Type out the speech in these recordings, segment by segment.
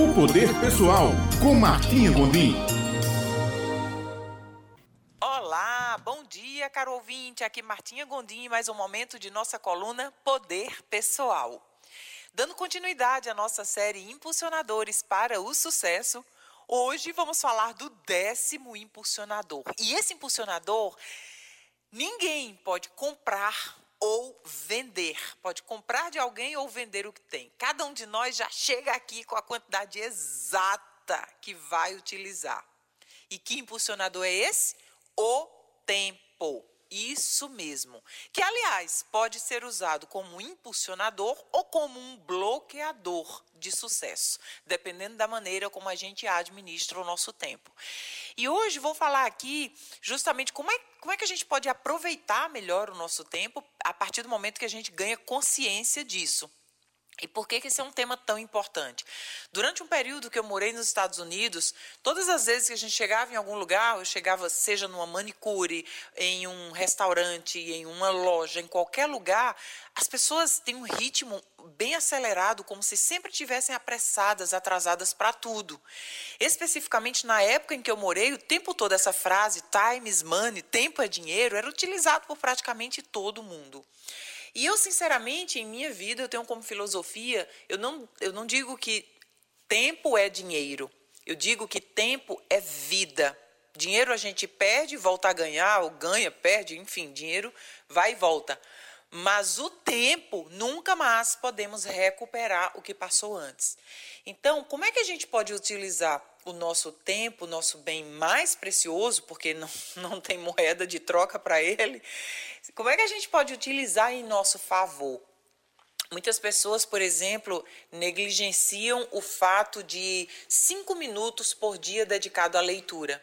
O Poder Pessoal, com Martinha Gondim. Olá, bom dia, caro ouvinte. Aqui Martinha Gondim, mais um momento de nossa coluna Poder Pessoal. Dando continuidade à nossa série Impulsionadores para o Sucesso, hoje vamos falar do décimo impulsionador. E esse impulsionador, ninguém pode comprar ou vender. Pode comprar de alguém ou vender o que tem. Cada um de nós já chega aqui com a quantidade exata que vai utilizar. E que impulsionador é esse? O tempo. Isso mesmo. Que, aliás, pode ser usado como impulsionador ou como um bloqueador de sucesso, dependendo da maneira como a gente administra o nosso tempo. E hoje vou falar aqui justamente como é, como é que a gente pode aproveitar melhor o nosso tempo a partir do momento que a gente ganha consciência disso. E por que, que esse é um tema tão importante? Durante um período que eu morei nos Estados Unidos, todas as vezes que a gente chegava em algum lugar, eu chegava, seja numa manicure, em um restaurante, em uma loja, em qualquer lugar, as pessoas têm um ritmo bem acelerado, como se sempre tivessem apressadas, atrasadas para tudo. Especificamente na época em que eu morei, o tempo todo essa frase, time is money, tempo é dinheiro, era utilizado por praticamente todo mundo. E eu, sinceramente, em minha vida, eu tenho como filosofia, eu não, eu não digo que tempo é dinheiro, eu digo que tempo é vida. Dinheiro a gente perde, volta a ganhar, ou ganha, perde, enfim, dinheiro vai e volta. Mas o tempo, nunca mais podemos recuperar o que passou antes. Então, como é que a gente pode utilizar o nosso tempo, o nosso bem mais precioso, porque não, não tem moeda de troca para ele, como é que a gente pode utilizar em nosso favor? Muitas pessoas, por exemplo, negligenciam o fato de cinco minutos por dia dedicado à leitura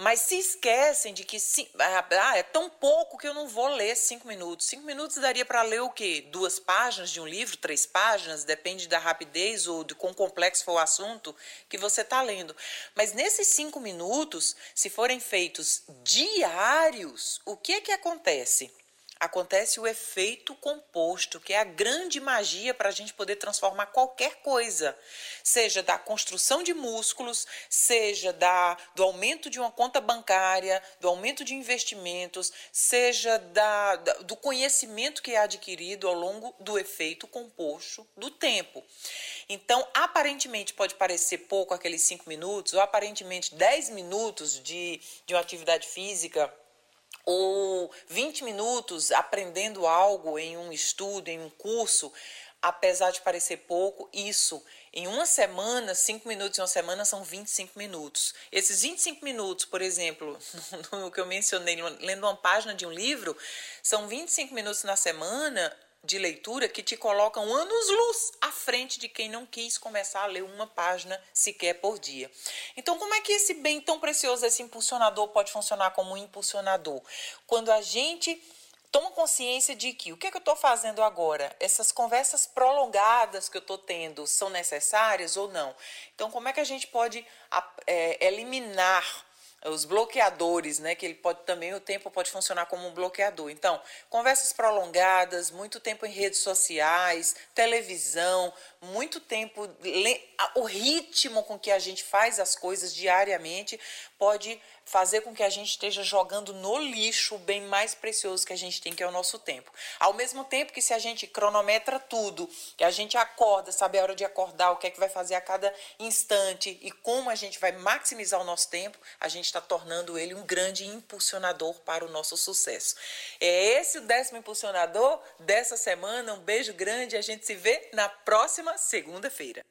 mas se esquecem de que ah, ah, é tão pouco que eu não vou ler cinco minutos. Cinco minutos daria para ler o quê? Duas páginas de um livro, três páginas, depende da rapidez ou de quão complexo for o assunto que você está lendo. Mas nesses cinco minutos, se forem feitos diários, o que que acontece? Acontece o efeito composto, que é a grande magia para a gente poder transformar qualquer coisa, seja da construção de músculos, seja da, do aumento de uma conta bancária, do aumento de investimentos, seja da, da, do conhecimento que é adquirido ao longo do efeito composto do tempo. Então, aparentemente pode parecer pouco aqueles cinco minutos, ou aparentemente dez minutos de, de uma atividade física ou 20 minutos aprendendo algo em um estudo, em um curso, apesar de parecer pouco, isso em uma semana, 5 minutos em uma semana são 25 minutos. Esses 25 minutos, por exemplo, no que eu mencionei, lendo uma página de um livro, são 25 minutos na semana de leitura que te colocam anos-luz à frente de quem não quis começar a ler uma página sequer por dia. Então, como é que esse bem tão precioso, esse impulsionador, pode funcionar como um impulsionador? Quando a gente toma consciência de que o que, é que eu estou fazendo agora? Essas conversas prolongadas que eu estou tendo são necessárias ou não? Então, como é que a gente pode é, eliminar os bloqueadores, né, que ele pode também o tempo pode funcionar como um bloqueador. Então, conversas prolongadas, muito tempo em redes sociais, televisão, muito tempo o ritmo com que a gente faz as coisas diariamente pode fazer com que a gente esteja jogando no lixo o bem mais precioso que a gente tem, que é o nosso tempo. Ao mesmo tempo que se a gente cronometra tudo, que a gente acorda, sabe a hora de acordar, o que é que vai fazer a cada instante e como a gente vai maximizar o nosso tempo, a gente está tornando ele um grande impulsionador para o nosso sucesso. É esse o décimo impulsionador dessa semana. Um beijo grande e a gente se vê na próxima segunda-feira.